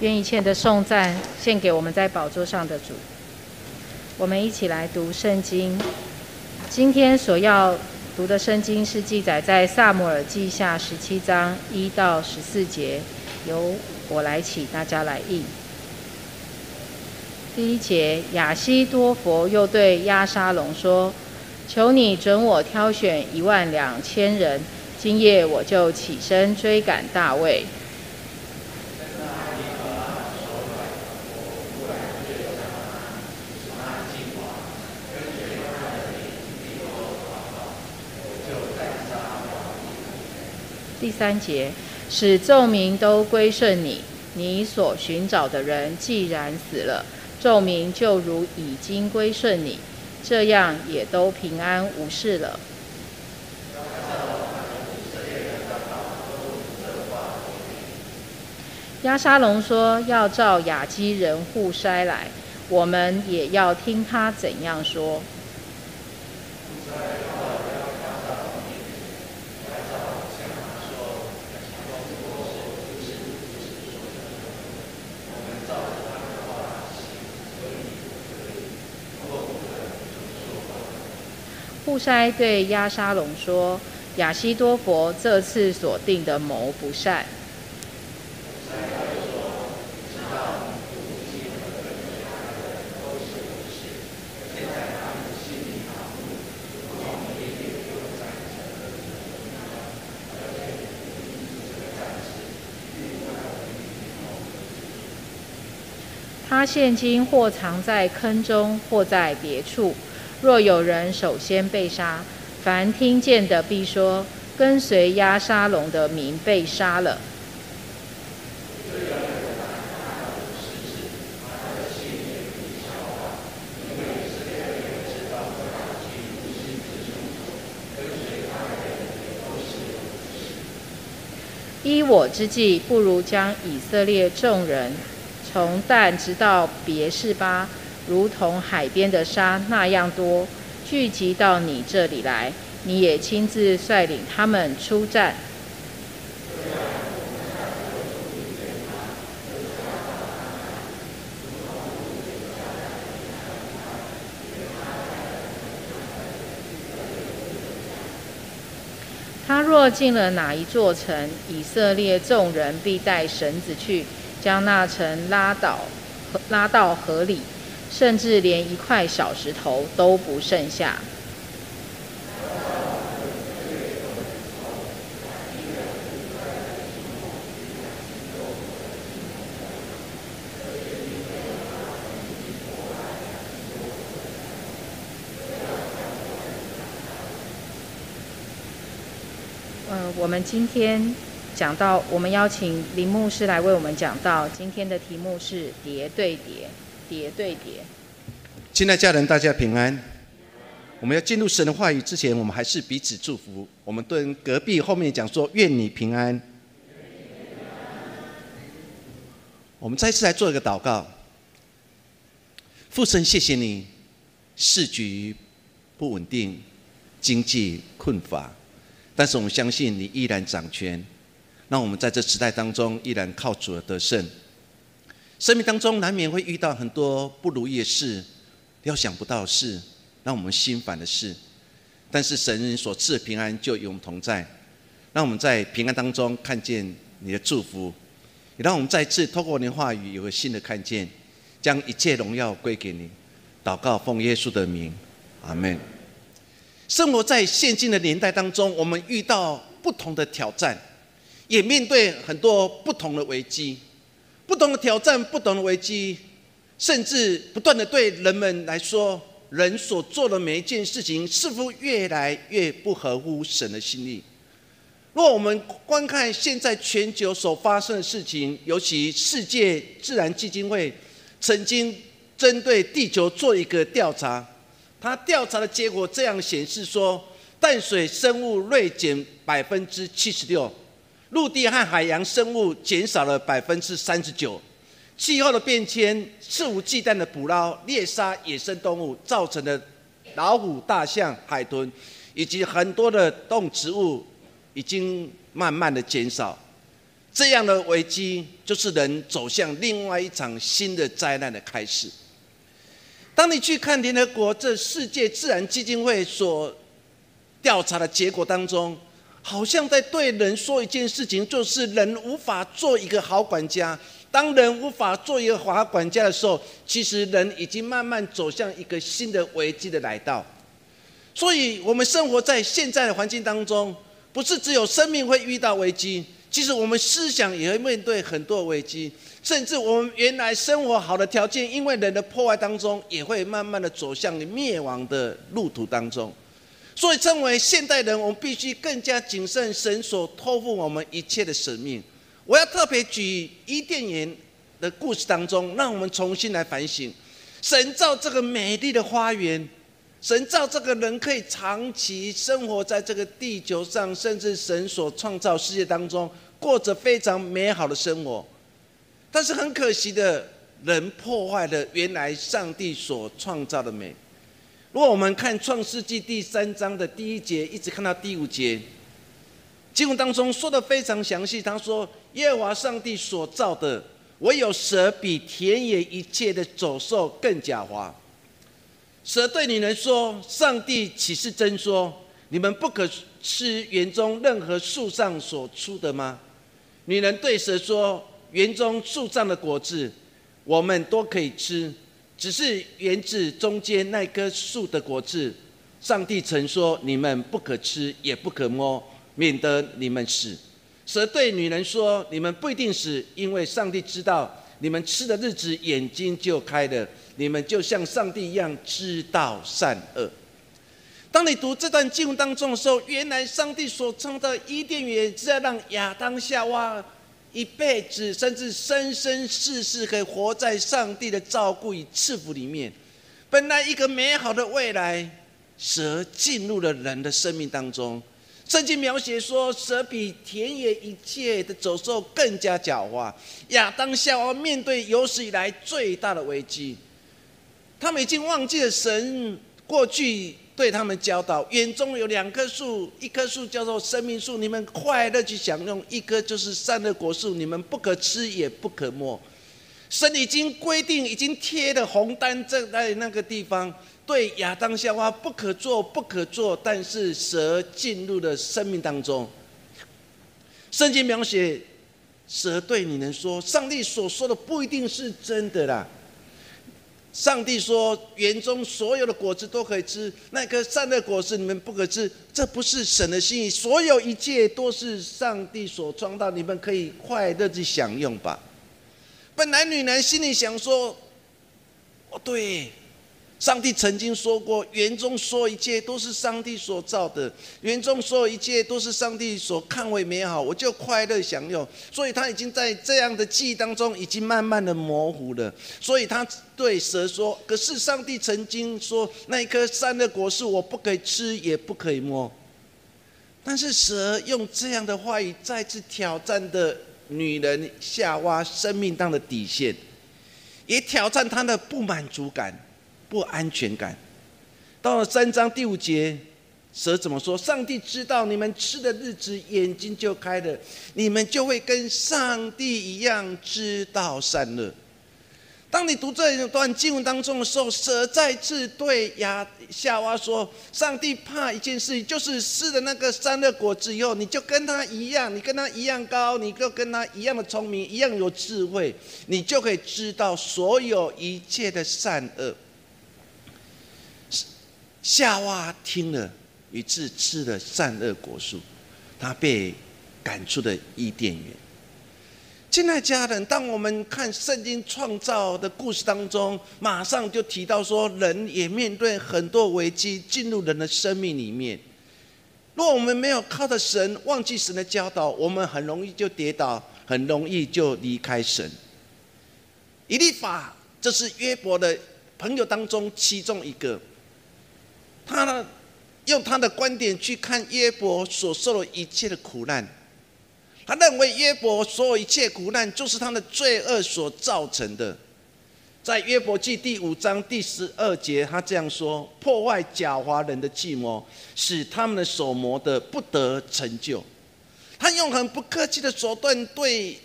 愿一切的颂赞献给我们在宝座上的主。我们一起来读圣经。今天所要读的圣经是记载在萨姆尔记下十七章一到十四节，由我来起，大家来应。第一节，亚西多佛又对亚沙龙说：“求你准我挑选一万两千人，今夜我就起身追赶大卫。”第三节，使众民都归顺你。你所寻找的人既然死了。众民就如已经归顺你，这样也都平安无事了。亚沙龙说要召雅基人户筛来，我们也要听他怎样说。户筛对亚沙龙说：“亚西多佛这次所定的谋不善。”他现今或藏在坑中，或在别处。若有人首先被杀，凡听见的必说：“跟随押沙龙的民被杀了。”依我之计，不如将以色列众人从但直到别是巴。如同海边的沙那样多，聚集到你这里来，你也亲自率领他们出战。他若进了哪一座城，以色列众人必带绳子去，将那城拉倒，拉到河里。甚至连一块小石头都不剩下。嗯，我们今天讲到，我们邀请林牧师来为我们讲到，今天的题目是叠对叠。叠对叠，亲爱家人，大家平安。我们要进入神的话语之前，我们还是彼此祝福。我们对隔壁后面讲说：“愿你平安。”我们再次来做一个祷告。父神，谢谢你，市局不稳定，经济困乏，但是我们相信你依然掌权，让我们在这时代当中依然靠主而得胜。生命当中难免会遇到很多不如意的事，料想不到的事，让我们心烦的事。但是神所赐的平安就与我们同在，让我们在平安当中看见你的祝福，也让我们再次透过你的话语有个新的看见，将一切荣耀归给你。祷告奉耶稣的名，阿门。生活在现今的年代当中，我们遇到不同的挑战，也面对很多不同的危机。不同的挑战，不同的危机，甚至不断的对人们来说，人所做的每一件事情，似乎越来越不合乎神的心意。若我们观看现在全球所发生的事情，尤其世界自然基金会曾经针对地球做一个调查，他调查的结果这样显示说，淡水生物锐减百分之七十六。陆地和海洋生物减少了百分之三十九，气候的变迁、肆无忌惮的捕捞、猎杀野生动物造成的老虎、大象、海豚以及很多的动植物已经慢慢的减少。这样的危机就是人走向另外一场新的灾难的开始。当你去看联合国这世界自然基金会所调查的结果当中，好像在对人说一件事情，就是人无法做一个好管家。当人无法做一个好管家的时候，其实人已经慢慢走向一个新的危机的来到。所以，我们生活在现在的环境当中，不是只有生命会遇到危机。其实我们思想也会面对很多危机，甚至我们原来生活好的条件，因为人的破坏当中，也会慢慢的走向灭亡的路途当中。所以，称为现代人，我们必须更加谨慎神所托付我们一切的使命。我要特别举伊甸园的故事当中，让我们重新来反省：神造这个美丽的花园。神造这个人可以长期生活在这个地球上，甚至神所创造世界当中，过着非常美好的生活。但是很可惜的，人破坏了原来上帝所创造的美。如果我们看创世纪第三章的第一节，一直看到第五节，经文当中说的非常详细。他说：“耶和华上帝所造的，唯有蛇比田野一切的走兽更狡猾。”蛇对女人说：“上帝岂是真说，你们不可吃园中任何树上所出的吗？”女人对蛇说：“园中树上的果子，我们都可以吃，只是园子中间那棵树的果子，上帝曾说你们不可吃，也不可摸，免得你们死。”蛇对女人说：“你们不一定死，因为上帝知道你们吃的日子，眼睛就开了。”你们就像上帝一样知道善恶。当你读这段经文当中的时候，原来上帝所创造伊甸园是要让亚当夏娃一辈子，甚至生生世世可以活在上帝的照顾与赐福里面。本来一个美好的未来，蛇进入了人的生命当中。圣经描写说，蛇比田野一切的走兽更加狡猾。亚当夏娃面对有史以来最大的危机。他们已经忘记了神过去对他们教导：园中有两棵树，一棵树叫做生命树，你们快乐去享用；一棵就是善恶果树，你们不可吃也不可摸。神已经规定，已经贴了红单正在那个地方，对亚当夏娃不可做，不可做。但是蛇进入了生命当中。圣经描写蛇对你们说：上帝所说的不一定是真的啦。上帝说：“园中所有的果子都可以吃，那颗善的果子你们不可吃。这不是神的心意。所有一切都是上帝所创造，你们可以快乐去享用吧。”本来女人心里想说：“哦，对。”上帝曾经说过：“园中所有一切都是上帝所造的，园中所有一切都是上帝所看为美好，我就快乐享用。”所以他已经在这样的记忆当中，已经慢慢的模糊了。所以他对蛇说：“可是上帝曾经说，那一颗善的果树，我不可以吃，也不可以摸。”但是蛇用这样的话语，再次挑战的女人夏娃生命当的底线，也挑战她的不满足感。不安全感。到了三章第五节，蛇怎么说？上帝知道你们吃的日子，眼睛就开了，你们就会跟上帝一样知道善恶。当你读这一段经文当中的时候，蛇再次对亚夏娃说：“上帝怕一件事，就是吃了那个善恶果子以后，你就跟他一样，你跟他一样高，你就跟他一样的聪明，一样有智慧，你就可以知道所有一切的善恶。”夏娃听了，于是吃了善恶果树，他被赶出了伊甸园。亲爱家人，当我们看圣经创造的故事当中，马上就提到说，人也面对很多危机进入人的生命里面。若我们没有靠着神，忘记神的教导，我们很容易就跌倒，很容易就离开神。以利法，这是约伯的朋友当中其中一个。他呢，用他的观点去看约伯所受的一切的苦难，他认为约伯所有一切苦难就是他的罪恶所造成的。在约伯记第五章第十二节，他这样说：破坏狡猾人的计谋，使他们的手磨的不得成就。他用很不客气的手段对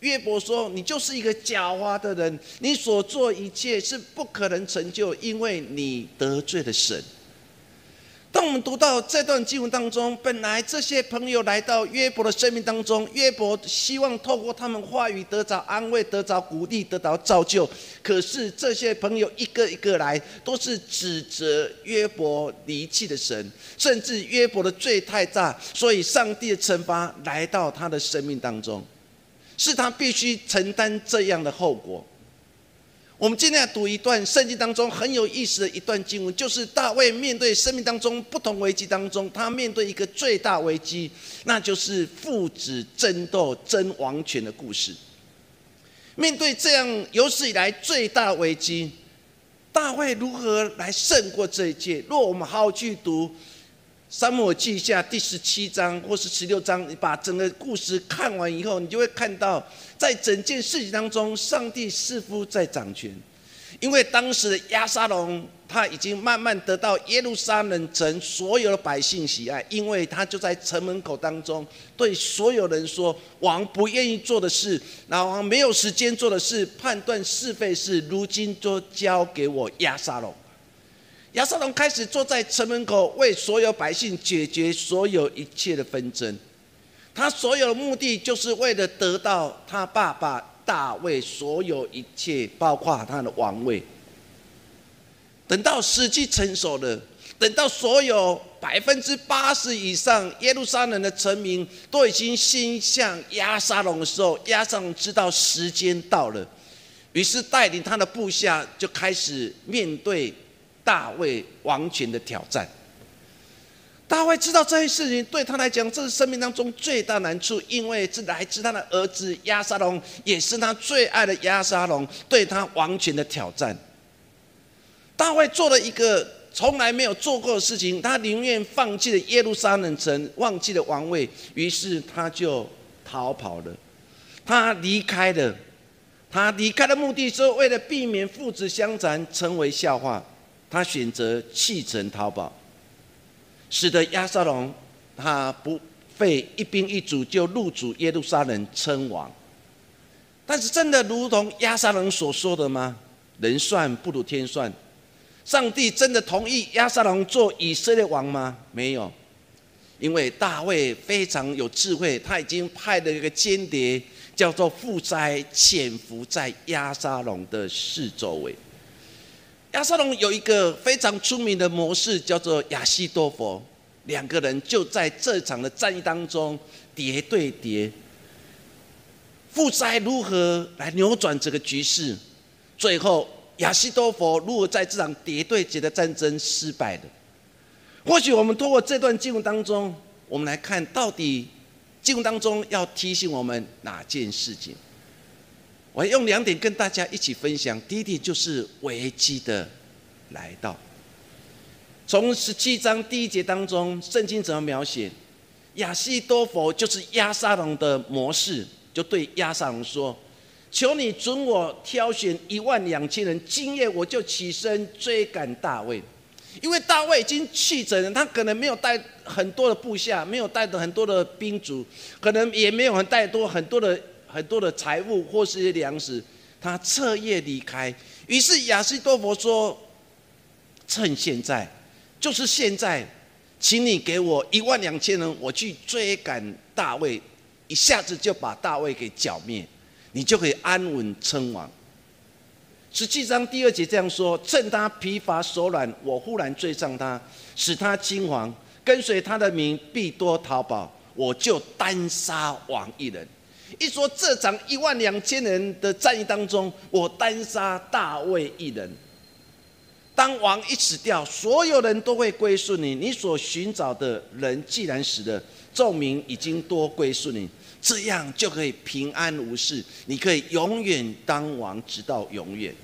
约伯说：“你就是一个狡猾的人，你所做一切是不可能成就，因为你得罪了神。”当我们读到这段经文当中，本来这些朋友来到约伯的生命当中，约伯希望透过他们话语得着安慰、得着鼓励、得到造就。可是这些朋友一个一个来，都是指责约伯离弃的神，甚至约伯的罪太大，所以上帝的惩罚来到他的生命当中，是他必须承担这样的后果。我们今天要读一段圣经当中很有意思的一段经文，就是大卫面对生命当中不同危机当中，他面对一个最大危机，那就是父子争斗争王权的故事。面对这样有史以来最大危机，大卫如何来胜过这一切？若我们好好去读。沙漠记下第十七章或是十六章，你把整个故事看完以后，你就会看到，在整件事情当中，上帝似乎在掌权。因为当时的亚沙龙他已经慢慢得到耶路撒冷城所有的百姓喜爱，因为他就在城门口当中对所有人说：“王不愿意做的事，老王没有时间做的事，判断是非事，如今都交给我亚沙龙。”亚瑟龙开始坐在城门口，为所有百姓解决所有一切的纷争。他所有的目的，就是为了得到他爸爸大卫所有一切，包括他的王位。等到时机成熟了，等到所有百分之八十以上耶路撒冷的臣民都已经心向亚沙龙的时候，亚沙龙知道时间到了，于是带领他的部下就开始面对。大卫王权的挑战。大卫知道这些事情对他来讲，这是生命当中最大难处，因为是来自他的儿子亚沙龙，也是他最爱的亚沙龙对他王权的挑战。大卫做了一个从来没有做过的事情，他宁愿放弃了耶路撒冷城，忘记了王位，于是他就逃跑了，他离开了。他离开的目的是为了避免父子相残，成为笑话。他选择弃城逃跑，使得亚沙龙他不费一兵一卒就入主耶路撒冷称王。但是真的如同亚沙龙所说的吗？人算不如天算，上帝真的同意亚沙龙做以色列王吗？没有，因为大卫非常有智慧，他已经派了一个间谍，叫做富灾，潜伏在亚沙龙的四周围。亚沙龙有一个非常出名的模式，叫做亚西多佛。两个人就在这场的战役当中叠对叠。负灾如何来扭转这个局势？最后亚西多佛如何在这场叠对叠的战争失败的？或许我们通过这段经文当中，我们来看到底经文当中要提醒我们哪件事情？我用两点跟大家一起分享。第一点就是危机的来到。从十七章第一节当中，圣经怎么描写？亚西多佛就是亚沙龙的模式，就对亚沙龙说：“求你准我挑选一万两千人，今夜我就起身追赶大卫。因为大卫已经弃整了，他可能没有带很多的部下，没有带着很多的兵卒，可能也没有很带多很多的。”很多的财物或是粮食，他彻夜离开。于是亚西多佛说：“趁现在，就是现在，请你给我一万两千人，我去追赶大卫，一下子就把大卫给剿灭，你就可以安稳称王。”实际上第二节这样说：“趁他疲乏手软，我忽然追上他，使他惊惶，跟随他的名必多逃跑，我就单杀王一人。”一说这场一万两千人的战役当中，我单杀大卫一人。当王一死掉，所有人都会归顺你。你所寻找的人既然死了，众民已经多归顺你，这样就可以平安无事。你可以永远当王，直到永远。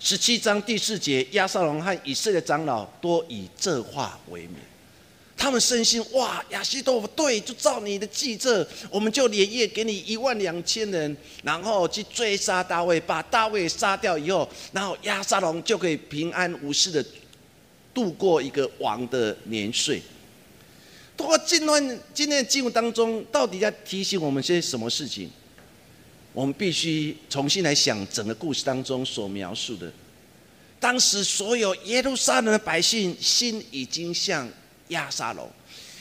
十七章第四节，亚撒龙和以色列长老多以这话为名。他们深信哇，亚西多夫对，就照你的计策，我们就连夜给你一万两千人，然后去追杀大卫，把大卫杀掉以后，然后亚沙龙就可以平安无事的度过一个王的年岁。通过今段今天的经文当中，到底在提醒我们些什么事情？我们必须重新来想整个故事当中所描述的。当时所有耶路撒冷的百姓心已经向亚沙龙，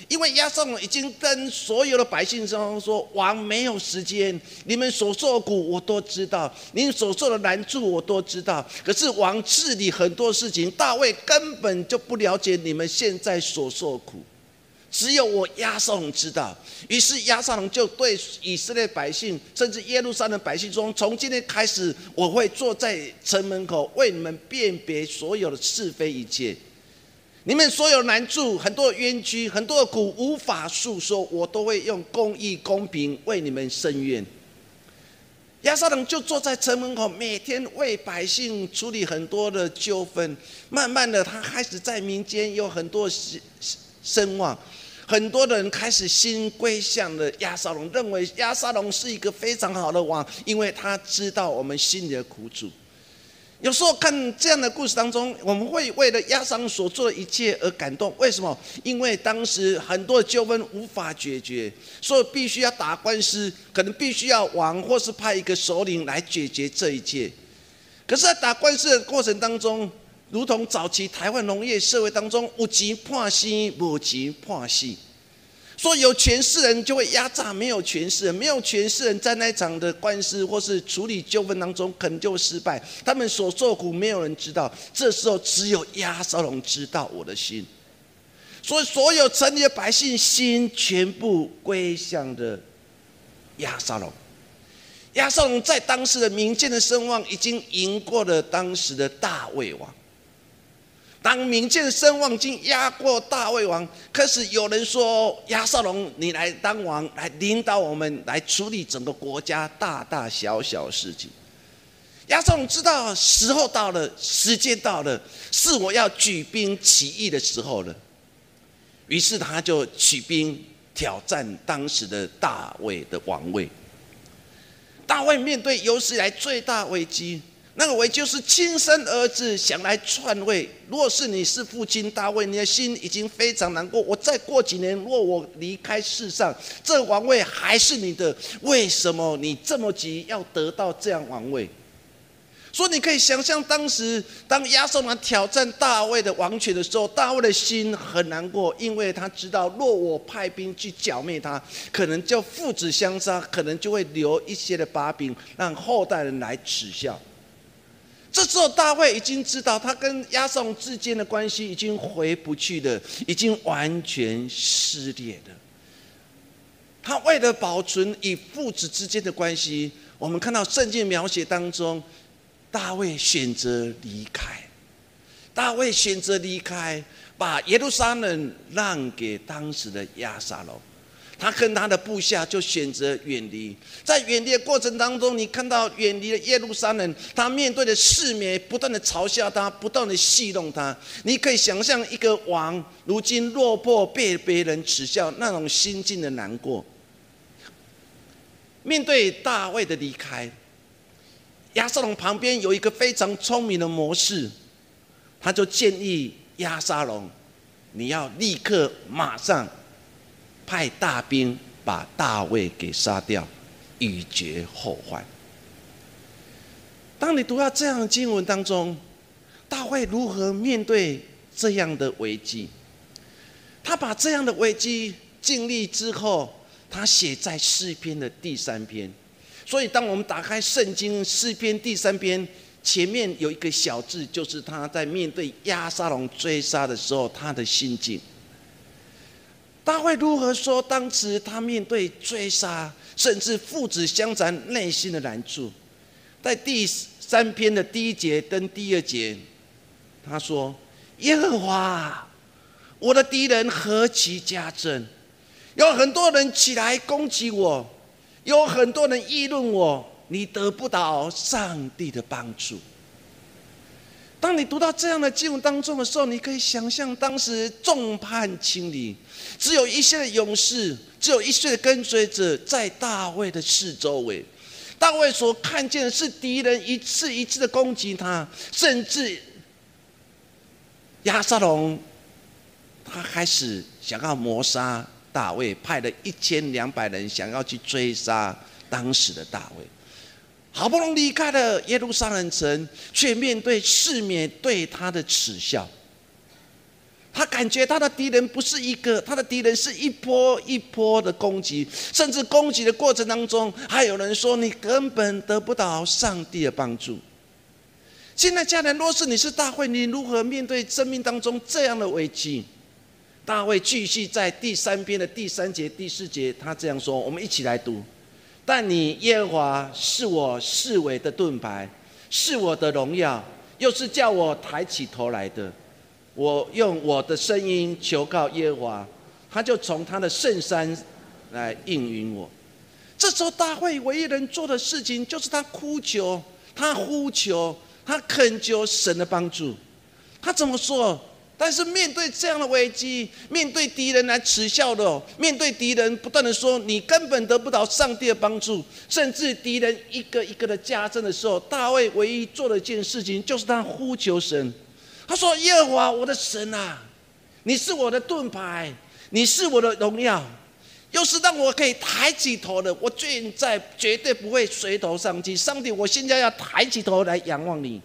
因为亚沙龙已经跟所有的百姓说：“说王没有时间，你们所受的苦我都知道，你所受的难处我都知道。可是王治理很多事情，大卫根本就不了解你们现在所受苦。”只有我亚撒龙知道，于是亚撒龙就对以色列百姓，甚至耶路撒冷百姓说：“从今天开始，我会坐在城门口，为你们辨别所有的是非一切。你们所有难处、很多冤屈、很多的苦无法诉说，我都会用公义、公平为你们伸冤。”亚撒龙就坐在城门口，每天为百姓处理很多的纠纷。慢慢的，他开始在民间有很多声声望。很多的人开始心归向了亚沙龙，认为亚沙龙是一个非常好的王，因为他知道我们心里的苦楚。有时候看这样的故事当中，我们会为了亚沙龙所做的一切而感动。为什么？因为当时很多的纠纷无法解决，所以必须要打官司，可能必须要王或是派一个首领来解决这一切。可是，在打官司的过程当中，如同早期台湾农业社会当中，有钱判死，无钱判死。说有权势人就会压榨没有权势人，没有权势人在那场的官司或是处理纠纷当中，可能就会失败。他们所受苦，没有人知道。这时候只有亚沙龙知道我的心。所以所有城里的百姓心全部归向的亚沙龙。亚沙龙在当时的民间的声望已经赢过了当时的大卫王。当民间的声望经压过大卫王，可是有人说亚撒龙，你来当王，来领导我们，来处理整个国家大大小小事情。亚撒龙知道时候到了，时间到了，是我要举兵起义的时候了。于是他就起兵挑战当时的大卫的王位。大卫面对有史以来最大危机。那个为就是亲生儿子想来篡位。若是你是父亲大卫，你的心已经非常难过。我再过几年，若我离开世上，这王位还是你的，为什么你这么急要得到这样王位？所以你可以想象，当时当亚瑟王挑战大卫的王权的时候，大卫的心很难过，因为他知道，若我派兵去剿灭他，可能就父子相杀，可能就会留一些的把柄，让后代人来耻笑。这时候，大卫已经知道，他跟亚宋之间的关系已经回不去了，已经完全撕裂了。他为了保存与父子之间的关系，我们看到圣经描写当中，大卫选择离开，大卫选择离开，把耶路撒冷让给当时的亚撒龙。他跟他的部下就选择远离，在远离的过程当中，你看到远离了耶路撒冷，他面对的世面不断的嘲笑他，不断的戏弄他。你可以想象一个王如今落魄，被别人耻笑，那种心境的难过。面对大卫的离开，亚撒龙旁边有一个非常聪明的模式，他就建议亚撒龙，你要立刻马上。派大兵把大卫给杀掉，以绝后患。当你读到这样的经文当中，大卫如何面对这样的危机？他把这样的危机经历之后，他写在诗篇的第三篇。所以，当我们打开圣经诗篇第三篇，前面有一个小字，就是他在面对亚沙龙追杀的时候，他的心境。他会如何说？当时他面对追杀，甚至父子相残，内心的难处，在第三篇的第一节跟第二节，他说：“耶和华，我的敌人何其加增，有很多人起来攻击我，有很多人议论我，你得不到上帝的帮助。”当你读到这样的经文当中的时候，你可以想象当时众叛亲离，只有一些的勇士，只有一些的跟随者在大卫的四周围。大卫所看见的是敌人一次一次的攻击他，甚至亚撒龙他开始想要谋杀大卫，派了一千两百人想要去追杀当时的大卫。好不容易离开了耶路撒冷城，却面对世面对他的耻笑。他感觉他的敌人不是一个，他的敌人是一波一波的攻击，甚至攻击的过程当中，还有人说你根本得不到上帝的帮助。现在家人，若是你是大卫，你如何面对生命当中这样的危机？大卫继续在第三篇的第三节、第四节，他这样说：我们一起来读。但你耶和华是我视为的盾牌，是我的荣耀，又是叫我抬起头来的。我用我的声音求告耶和华，他就从他的圣山来应允我。这时候大会唯一能做的事情，就是他哭求，他呼求，他恳求神的帮助。他怎么说？但是面对这样的危机，面对敌人来耻笑的，面对敌人不断的说你根本得不到上帝的帮助，甚至敌人一个一个的加增的时候，大卫唯一做的一件事情就是他呼求神。他说：“耶和华我的神啊，你是我的盾牌，你是我的荣耀，又是让我可以抬起头的。我现在绝对不会垂头丧气。上帝，我现在要抬起头来仰望你。”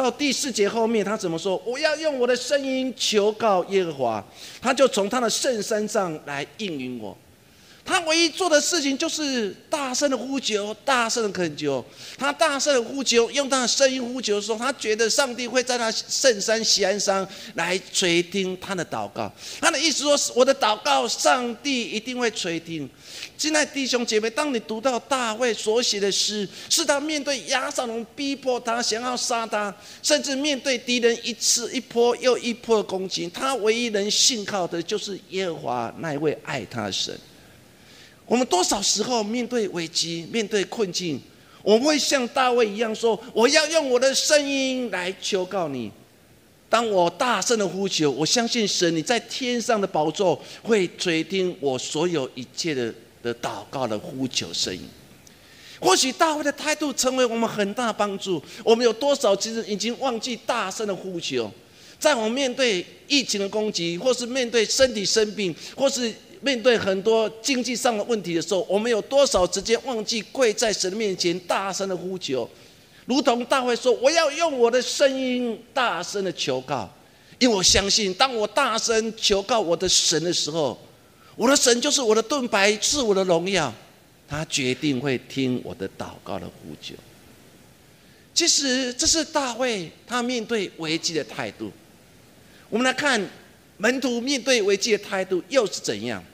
到第四节后面，他怎么说？我要用我的声音求告耶和华，他就从他的圣山上来应允我。他唯一做的事情就是大声的呼求，大声的恳求。他大声的呼求，用他的声音呼求的时候，他觉得上帝会在那圣山西安山来垂听他的祷告。他的意思说，我的祷告，上帝一定会垂听。现在弟兄姐妹，当你读到大卫所写的诗，是他面对亚撒龙逼迫他，想要杀他，甚至面对敌人一次一波又一波的攻击，他唯一能信靠的就是耶和华那一位爱他的神。我们多少时候面对危机、面对困境，我们会像大卫一样说：“我要用我的声音来求告你。”当我大声的呼求，我相信神你在天上的宝座会垂听我所有一切的的祷告的呼求声音。或许大卫的态度成为我们很大帮助。我们有多少其实已经忘记大声的呼求？在我们面对疫情的攻击，或是面对身体生病，或是……面对很多经济上的问题的时候，我们有多少直接忘记跪在神面前大声的呼求，如同大卫说：“我要用我的声音大声的求告，因为我相信，当我大声求告我的神的时候，我的神就是我的盾牌，是我的荣耀，他决定会听我的祷告的呼求。”其实这是大卫他面对危机的态度。我们来看门徒面对危机的态度又是怎样。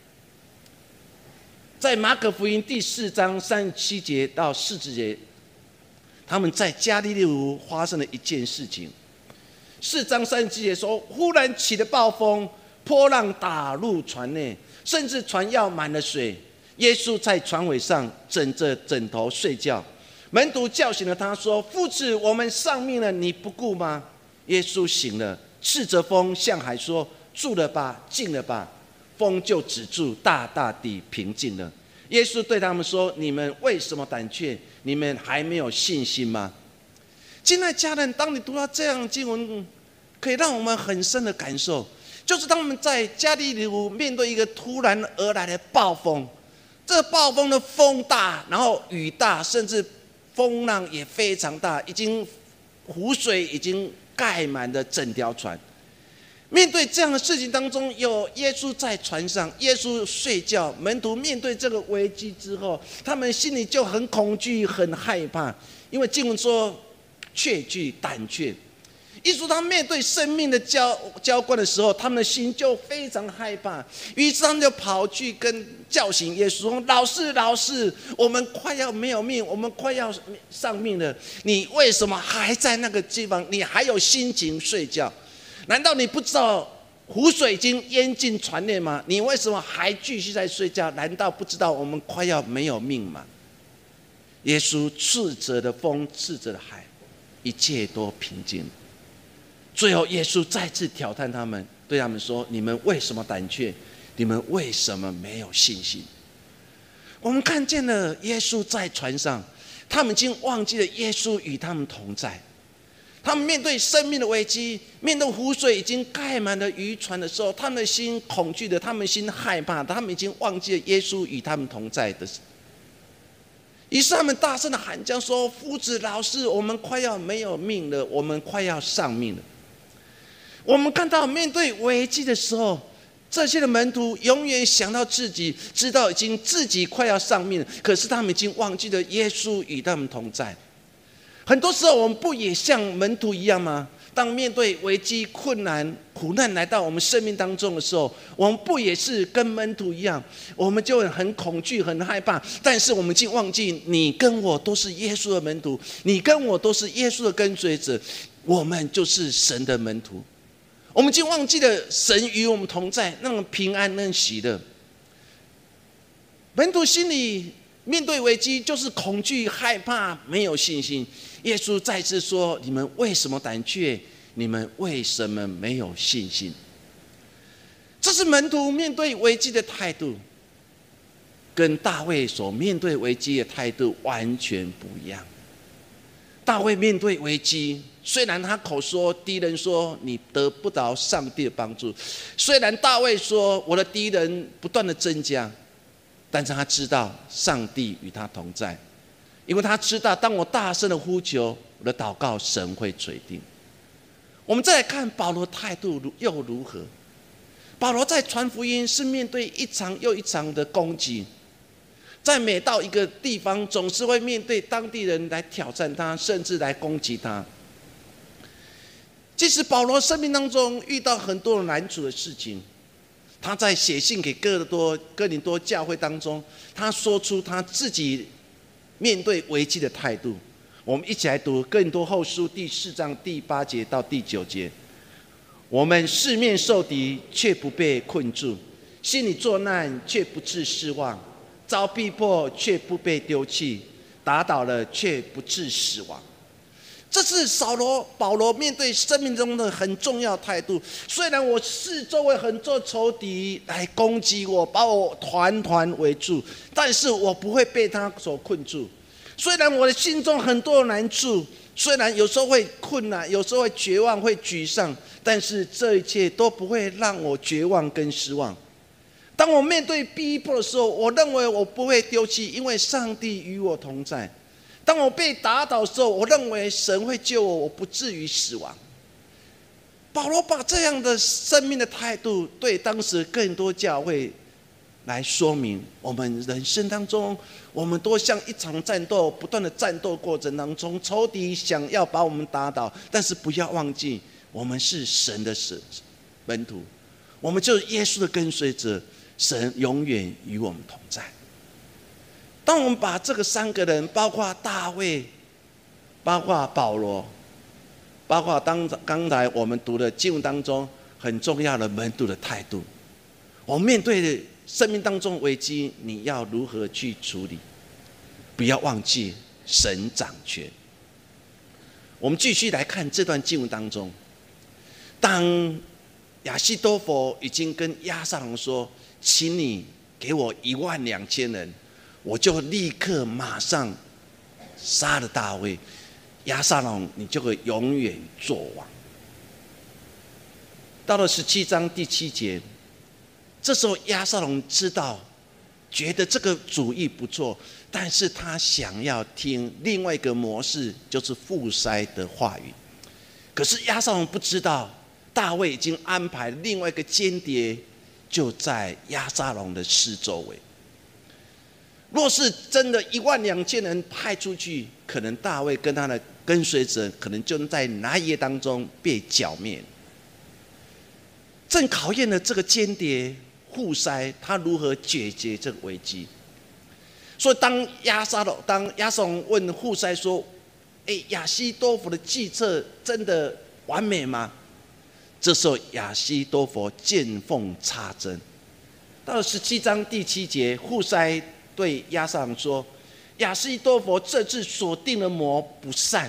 在马可福音第四章三十七节到四十节，他们在加利利湖发生了一件事情。四章三十七节说：“忽然起了暴风，波浪打入船内，甚至船要满了水。耶稣在船尾上枕着枕头睡觉。门徒叫醒了他说：‘父子，我们丧命了，你不顾吗？’耶稣醒了，斥责风，向海说：‘住了吧，静了吧。’风就止住，大大地平静了。耶稣对他们说：“你们为什么胆怯？你们还没有信心吗？”亲爱家人，当你读到这样经文，可以让我们很深的感受，就是当我们在加利利湖面对一个突然而来的暴风，这暴风的风大，然后雨大，甚至风浪也非常大，已经湖水已经盖满了整条船。面对这样的事情当中，有耶稣在船上，耶稣睡觉，门徒面对这个危机之后，他们心里就很恐惧、很害怕，因为经文说怯惧、胆怯。耶稣他面对生命的交交关的时候，他们的心就非常害怕，于是他们就跑去跟叫醒耶稣说：“老师，老师，我们快要没有命，我们快要丧命了，你为什么还在那个地方？你还有心情睡觉？”难道你不知道湖水已经淹进船内吗？你为什么还继续在睡觉？难道不知道我们快要没有命吗？耶稣斥责的风，斥责的海，一切都平静。最后，耶稣再次挑战他们，对他们说：“你们为什么胆怯？你们为什么没有信心？”我们看见了耶稣在船上，他们竟忘记了耶稣与他们同在。他们面对生命的危机，面对湖水已经盖满了渔船的时候，他们的心恐惧的，他们心害怕，他们已经忘记了耶稣与他们同在的。于是他们大声的喊叫说：“夫子老师，我们快要没有命了，我们快要丧命了。”我们看到面对危机的时候，这些的门徒永远想到自己，知道已经自己快要丧命了，可是他们已经忘记了耶稣与他们同在。很多时候，我们不也像门徒一样吗？当面对危机、困难、苦难来到我们生命当中的时候，我们不也是跟门徒一样？我们就很恐惧、很害怕。但是我们竟忘记，你跟我都是耶稣的门徒，你跟我都是耶稣的跟随者，我们就是神的门徒。我们竟忘记了神与我们同在，那种平安、那种喜乐。门徒心里面对危机，就是恐惧、害怕、没有信心。耶稣再次说：“你们为什么胆怯？你们为什么没有信心？”这是门徒面对危机的态度，跟大卫所面对危机的态度完全不一样。大卫面对危机，虽然他口说敌人说你得不到上帝的帮助，虽然大卫说我的敌人不断的增加，但是他知道上帝与他同在。因为他知道，当我大声的呼求，我的祷告神会垂听。我们再来看保罗态度如又如何？保罗在传福音是面对一场又一场的攻击，在每到一个地方，总是会面对当地人来挑战他，甚至来攻击他。即使保罗生命当中遇到很多难处的事情，他在写信给哥多哥林多教会当中，他说出他自己。面对危机的态度，我们一起来读《更多后书》第四章第八节到第九节。我们四面受敌，却不被困住；心里作难，却不致失望；遭逼迫，却不被丢弃；打倒了，却不致死亡。这是扫罗、保罗面对生命中的很重要态度。虽然我四周围很多仇敌来攻击我，把我团团围住，但是我不会被他所困住。虽然我的心中很多难处，虽然有时候会困难，有时候会绝望、会沮丧，但是这一切都不会让我绝望跟失望。当我面对逼迫的时候，我认为我不会丢弃，因为上帝与我同在。当我被打倒的时候，我认为神会救我，我不至于死亡。保罗把这样的生命的态度，对当时更多教会来说明：我们人生当中，我们都像一场战斗，不断的战斗过程当中，仇敌想要把我们打倒，但是不要忘记，我们是神的神门徒，我们就是耶稣的跟随者，神永远与我们同在。当我们把这个三个人，包括大卫，包括保罗，包括当刚才我们读的经文当中很重要的门徒的态度，我们面对生命当中危机，你要如何去处理？不要忘记神掌权。我们继续来看这段经文当中，当亚西多佛已经跟亚撒龙说：“请你给我一万两千人。”我就立刻马上杀了大卫，亚撒龙，你就会永远做王。到了十七章第七节，这时候亚撒龙知道，觉得这个主意不错，但是他想要听另外一个模式，就是富筛的话语。可是亚撒龙不知道，大卫已经安排另外一个间谍，就在亚撒龙的四周围。若是真的一万两千人派出去，可能大卫跟他的跟随者，可能就在那一夜当中被剿灭。正考验了这个间谍互塞，他如何解决这个危机。所以当亚沙龙，当亚沙龙问互塞说：“哎，亚西多佛的计策真的完美吗？”这时候亚西多佛见缝插针。到了十七章第七节，互塞。对亚撒龙说：“亚西多佛这次锁定了魔不善，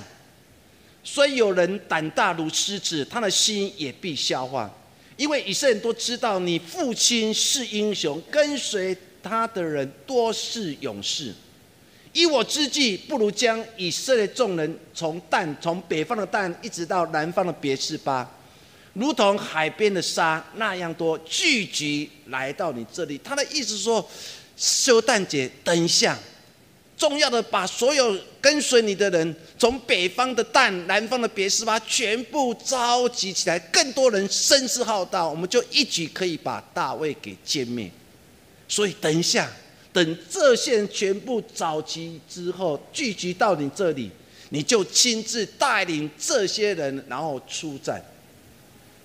虽有人胆大如狮子，他的心也必消化。因为以色列人都知道你父亲是英雄，跟随他的人多是勇士。依我之计，不如将以色列众人从但从北方的但一直到南方的别是巴，如同海边的沙那样多聚集来到你这里。他的意思说，休旦节等一下，重要的把所有跟随你的人，从北方的蛋、南方的别斯巴全部召集起来，更多人声势浩大，我们就一举可以把大卫给歼灭。所以等一下。等这些人全部召集之后，聚集到你这里，你就亲自带领这些人，然后出战。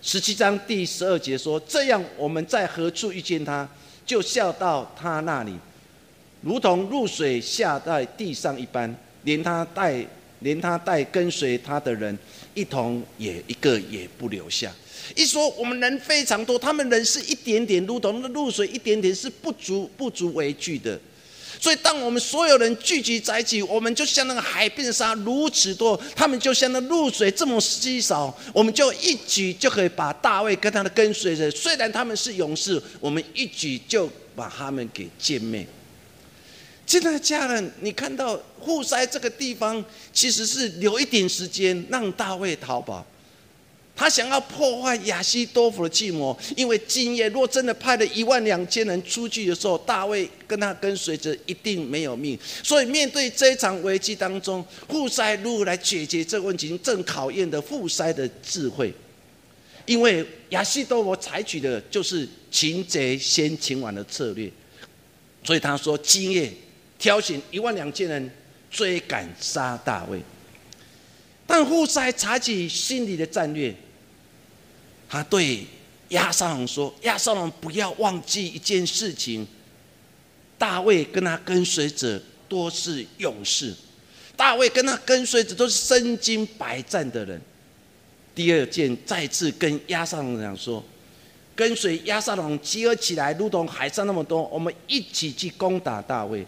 十七章第十二节说：“这样我们在何处遇见他，就下到他那里，如同露水下在地上一般，连他带连他带跟随他的人，一同也一个也不留下。”一说我们人非常多，他们人是一点点，如同那露水一点点，是不足不足为惧的。所以，当我们所有人聚集在一起，我们就像那个海边沙如此多，他们就像那露水这么稀少，我们就一举就可以把大卫跟他的跟随者，虽然他们是勇士，我们一举就把他们给歼灭。现在家人，你看到户塞这个地方，其实是留一点时间让大卫逃跑。他想要破坏亚西多夫的计谋，因为今夜若真的派了一万两千人出去的时候，大卫跟他跟随着一定没有命。所以面对这一场危机当中，富塞如何来解决这个问题，正考验的富塞的智慧。因为亚西多夫采取的就是擒贼先擒王的策略，所以他说今夜挑选一万两千人追赶杀大卫。但富塞采取心理的战略。他对亚撒龙说：“亚撒龙，不要忘记一件事情。大卫跟他跟随者多是勇士，大卫跟他跟随者都是身经百战的人。第二件，再次跟亚撒龙讲说，跟随亚撒龙集合起来，如同海上那么多，我们一起去攻打大卫。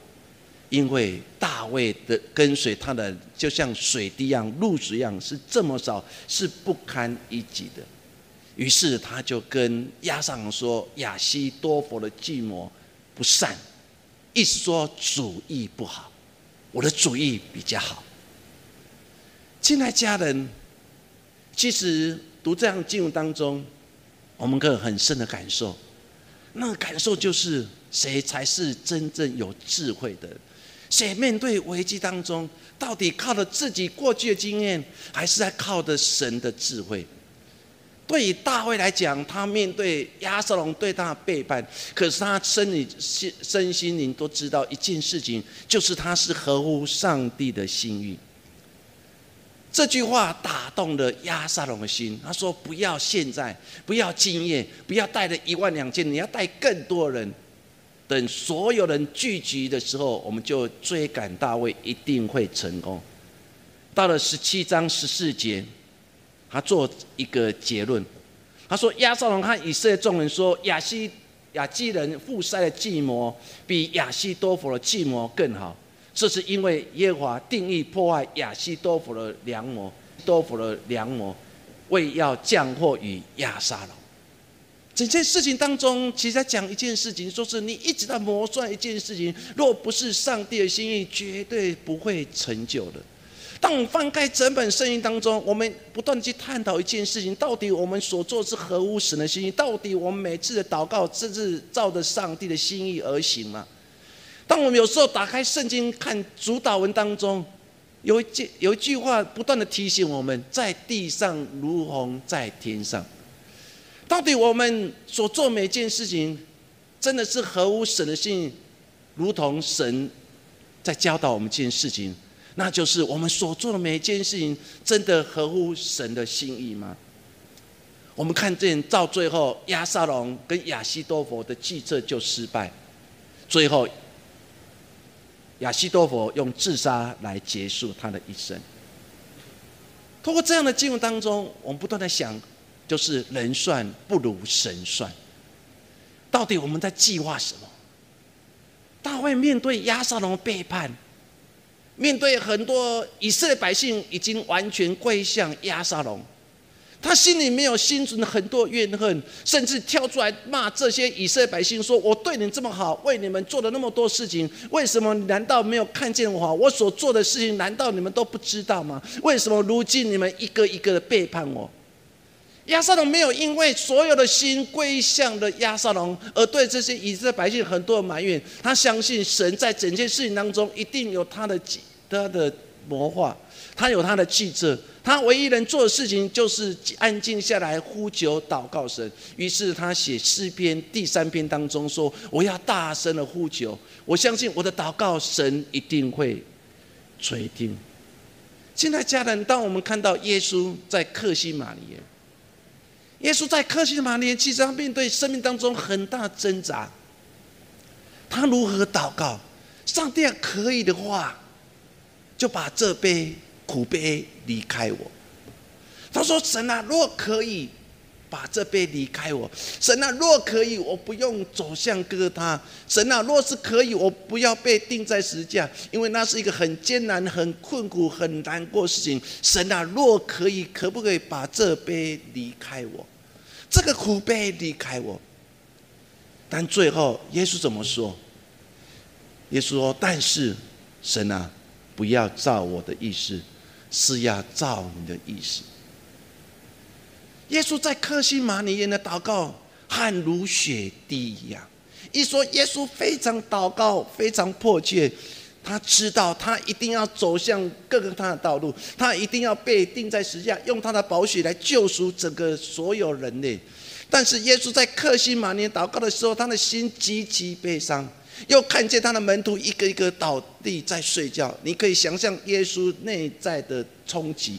因为大卫的跟随他的，就像水滴一样、露水一样，是这么少，是不堪一击的。”于是他就跟亚撒龙说：“亚西多佛的计谋不善，意思说主意不好，我的主意比较好。”亲爱家人，其实读这样经文当中，我们可以很深的感受，那个感受就是谁才是真正有智慧的？谁面对危机当中，到底靠着自己过去的经验，还是在靠着神的智慧？对于大卫来讲，他面对亚瑟龙对他的背叛，可是他身里心身心灵都知道一件事情，就是他是合乎上帝的心意。这句话打动了亚瑟龙的心，他说：“不要现在，不要今夜，不要带着一万两千，你要带更多人。等所有人聚集的时候，我们就追赶大卫，一定会成功。”到了十七章十四节。他做一个结论，他说：“亚撒龙和以色列众人说，亚西亚基人富塞的计谋比亚西多佛的计谋更好。这是因为耶和华定义破坏亚西多佛的良谋，多佛的良谋，为要降祸于亚撒龙。整件事情当中，其实在讲一件事情，说是你一直在磨算一件事情，若不是上帝的心意，绝对不会成就的。”当我们翻开整本圣经当中，我们不断去探讨一件事情：到底我们所做是合乎神的心意？到底我们每次的祷告，这是照着上帝的心意而行吗？当我们有时候打开圣经看主导文当中，有一句有一句话不断的提醒我们：在地上如同在天上。到底我们所做每件事情，真的是合乎神的心，如同神在教导我们这件事情？那就是我们所做的每一件事情，真的合乎神的心意吗？我们看见到最后，亚撒龙跟亚西多佛的计策就失败，最后亚西多佛用自杀来结束他的一生。通过这样的经文当中，我们不断的想，就是人算不如神算。到底我们在计划什么？大卫面对亚撒龙背叛。面对很多以色列百姓已经完全归向亚沙龙，他心里没有心存很多怨恨，甚至跳出来骂这些以色列百姓说：“我对你这么好，为你们做了那么多事情，为什么难道没有看见我？我所做的事情难道你们都不知道吗？为什么如今你们一个一个的背叛我？”亚撒龙没有因为所有的心归向了亚撒龙，而对这些以色列百姓很多的埋怨。他相信神在整件事情当中一定有他的他的谋划，他有他的计策。他唯一能做的事情就是安静下来呼求祷告神。于是他写诗篇第三篇当中说：“我要大声的呼求，我相信我的祷告神一定会垂听。”现在家人，当我们看到耶稣在克西玛里。耶耶稣在克西玛年，其实他面对生命当中很大挣扎。他如何祷告？上帝可以的话，就把这杯苦杯离开我。他说：“神啊，若可以把这杯离开我，神啊，若可以，我不用走向哥他。神啊，若是可以，我不要被钉在石架，因为那是一个很艰难、很困苦、很难过的事情。神啊，若可以，可不可以把这杯离开我？”这个苦悲离开我，但最后耶稣怎么说？耶稣说：“但是神啊，不要照我的意思，是要照你的意思。”耶稣在克西马尼园的祷告，汗如血滴一样。一说耶稣非常祷告，非常迫切。他知道，他一定要走向各个他的道路，他一定要被钉在石架，用他的宝血来救赎整个所有人类。但是耶稣在克西马尼祷告的时候，他的心极其悲伤，又看见他的门徒一个一个倒地在睡觉。你可以想象耶稣内在的冲击。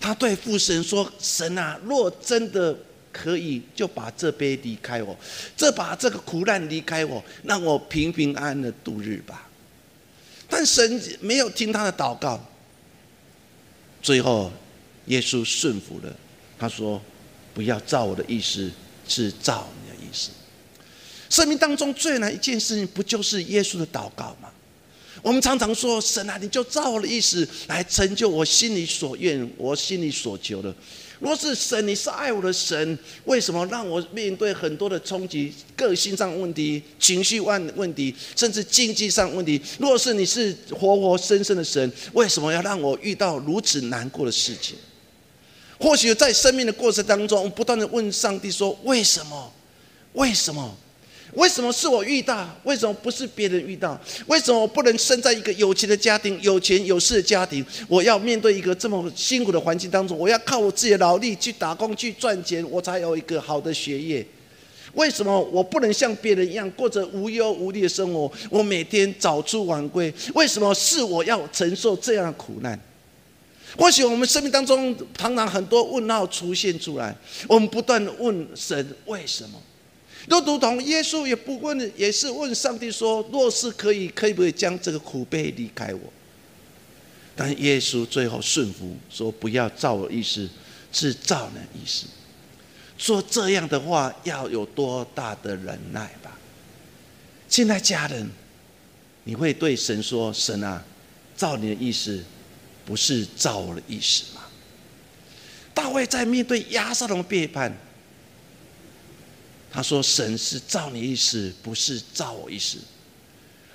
他对父神说：“神啊，若真的可以，就把这杯离开我，这把这个苦难离开我，让我平平安安的度日吧。”但神没有听他的祷告，最后耶稣顺服了。他说：“不要照我的意思，是照你的意思。”生命当中最难一件事情，不就是耶稣的祷告吗？我们常常说：“神啊，你就照我的意思来成就我心里所愿，我心里所求的。”若是神，你是爱我的神，为什么让我面对很多的冲击、个性上问题、情绪问问题，甚至经济上问题？若是你是活活生生的神，为什么要让我遇到如此难过的事情？或许在生命的过程当中，不断的问上帝说：为什么？为什么？为什么是我遇到？为什么不是别人遇到？为什么我不能生在一个有钱的家庭、有钱有势的家庭？我要面对一个这么辛苦的环境当中，我要靠我自己的劳力去打工去赚钱，我才有一个好的学业。为什么我不能像别人一样过着无忧无虑的生活？我每天早出晚归，为什么是我要承受这样的苦难？或许我们生命当中常常很多问号出现出来，我们不断的问神为什么？都如同耶稣也不问，也是问上帝说：“若是可以，可不可以将这个苦悲离开我？”但耶稣最后顺服，说：“不要照我意思，是照你意思。”说这样的话，要有多大的忍耐吧？现在家人，你会对神说：“神啊，照你的意思，不是照我的意思吗？”大卫在面对亚撒龙背叛。他说：“神是照你意思，不是照我意思。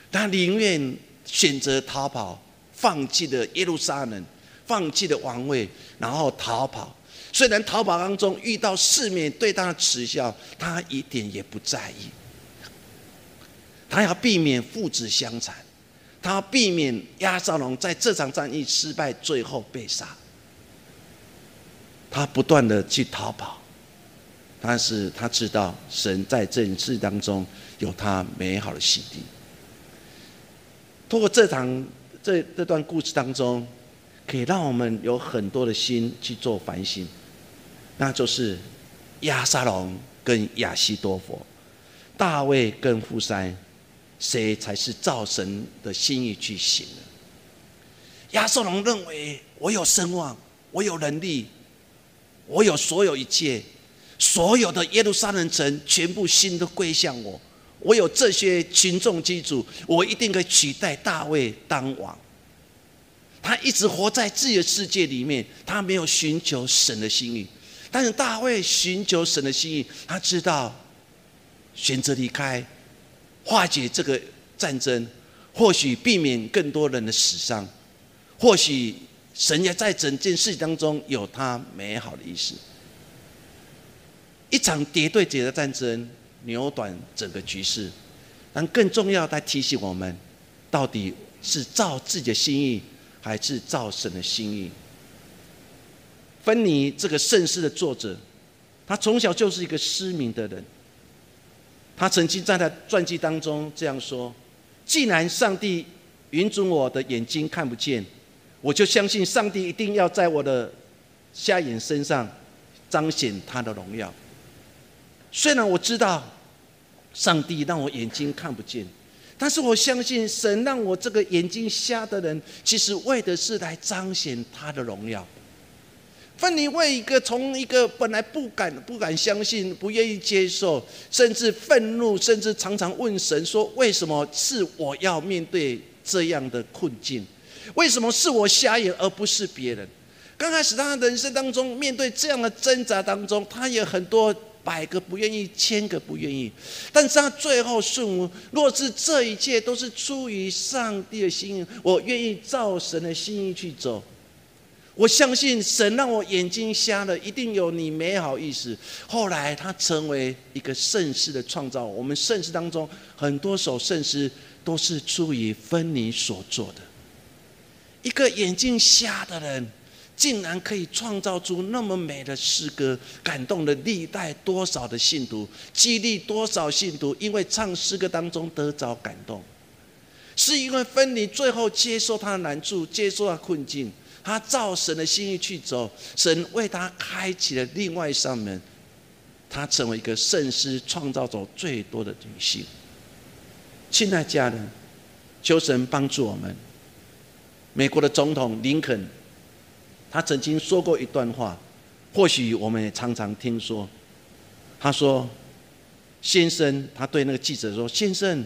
他宁愿选择逃跑，放弃了耶路撒冷，放弃了王位，然后逃跑。虽然逃跑当中遇到世面对他的耻笑，他一点也不在意。他要避免父子相残，他要避免亚撒龙在这场战役失败，最后被杀。他不断的去逃跑。”但是他知道神在这一次当中有他美好的洗涤。通过这场这这段故事当中，可以让我们有很多的心去做反省，那就是亚沙龙跟亚西多佛，大卫跟富山，谁才是造神的心意去行的？亚瑟龙认为我有声望，我有能力，我有所有一切。所有的耶路撒冷城全部心都归向我，我有这些群众基础，我一定可以取代大卫当王。他一直活在自己的世界里面，他没有寻求神的心意。但是大卫寻求神的心意，他知道选择离开，化解这个战争，或许避免更多人的死伤，或许神也在整件事当中有他美好的意思。一场敌对者的战争，扭转整个局势，但更重要，他提醒我们，到底是照自己的心意，还是照神的心意？芬尼这个盛世的作者，他从小就是一个失明的人。他曾经在他传记当中这样说：“既然上帝允准我的眼睛看不见，我就相信上帝一定要在我的瞎眼身上彰显他的荣耀。虽然我知道上帝让我眼睛看不见，但是我相信神让我这个眼睛瞎的人，其实为的是来彰显他的荣耀。”芬尼为一个从一个本来不敢不敢相信、不愿意接受，甚至愤怒，甚至常常问神说：“为什么是我要面对这样的困境？为什么是我瞎眼而不是别人？”刚开始他人生当中面对这样的挣扎当中，他也很多百个不愿意、千个不愿意，但是他最后顺服。若是这一切都是出于上帝的心意，我愿意照神的心意去走。我相信神让我眼睛瞎了，一定有你美好意思。后来他成为一个盛世的创造。我们盛世当中很多首圣诗都是出于芬尼所做的。一个眼睛瞎的人，竟然可以创造出那么美的诗歌，感动了历代多少的信徒，激励多少信徒，因为唱诗歌当中得着感动，是因为芬尼最后接受他的难处，接受他困境。他照神的心意去走，神为他开启了另外一扇门，他成为一个圣诗创造者最多的女性。亲爱家人，求神帮助我们。美国的总统林肯，他曾经说过一段话，或许我们也常常听说。他说：“先生，他对那个记者说，先生，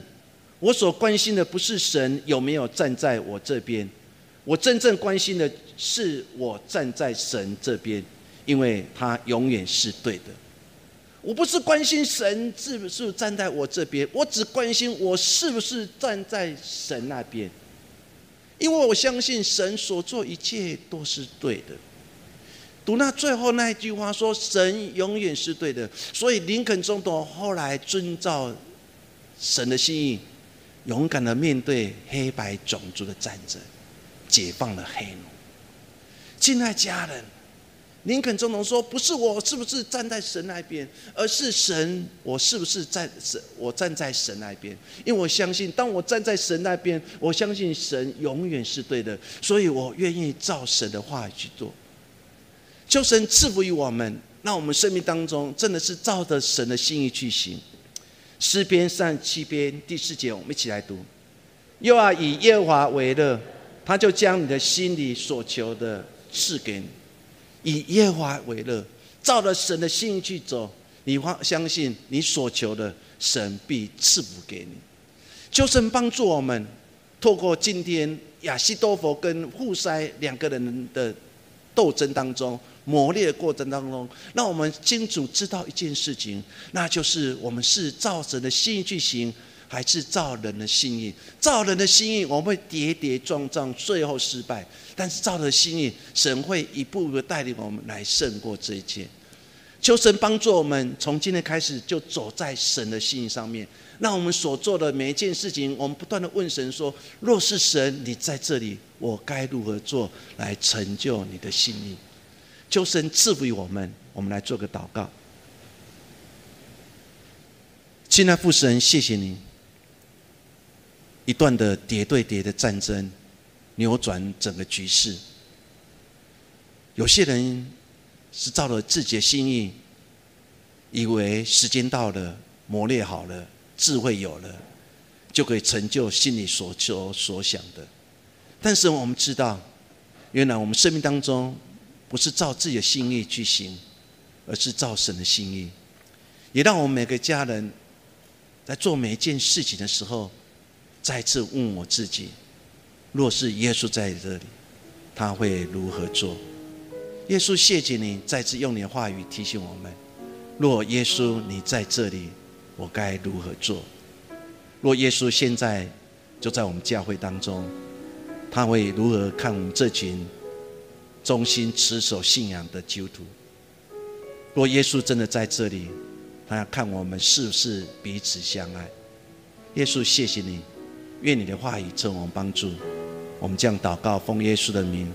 我所关心的不是神有没有站在我这边。”我真正关心的是，我站在神这边，因为他永远是对的。我不是关心神是不是站在我这边，我只关心我是不是站在神那边，因为我相信神所做一切都是对的。读那最后那一句话说：“神永远是对的。”所以林肯总统后来遵照神的心意，勇敢的面对黑白种族的战争。解放了黑奴，敬爱家人，林肯总统说：“不是我是不是站在神那边，而是神，我是不是站神？我站在神那边，因为我相信，当我站在神那边，我相信神永远是对的，所以我愿意照神的话去做。求神赐福于我们，让我们生命当中真的是照着神的心意去行。诗篇三十七篇第四节，我们一起来读：又要以耶和华为乐。”他就将你的心里所求的赐给你，以耶和华为乐，照着神的心去走，你相相信你所求的，神必赐福给你。求神帮助我们，透过今天亚西多佛跟户塞两个人的斗争当中、磨练的过程当中，让我们清楚知道一件事情，那就是我们是照神的心去行。还是照人的心意，照人的心意，我们会跌跌撞撞，最后失败。但是照的心意，神会一步步带领我们来胜过这一切。求神帮助我们，从今天开始就走在神的心意上面。那我们所做的每一件事情，我们不断的问神说：若是神你在这里，我该如何做来成就你的心意？求神赐福于我们。我们来做个祷告。亲爱父神，谢谢你。一段的叠对叠的战争，扭转整个局势。有些人是照了自己的心意，以为时间到了，磨练好了，智慧有了，就可以成就心里所求所想的。但是我们知道，原来我们生命当中不是照自己的心意去行，而是照神的心意。也让我们每个家人在做每一件事情的时候。再次问我自己：若是耶稣在这里，他会如何做？耶稣，谢谢你再次用你的话语提醒我们：若耶稣你在这里，我该如何做？若耶稣现在就在我们教会当中，他会如何看我们这群忠心持守信仰的基督徒？若耶稣真的在这里，他要看我们是不是彼此相爱？耶稣，谢谢你，愿你的话语成我们帮助。我们将祷告，奉耶稣的名。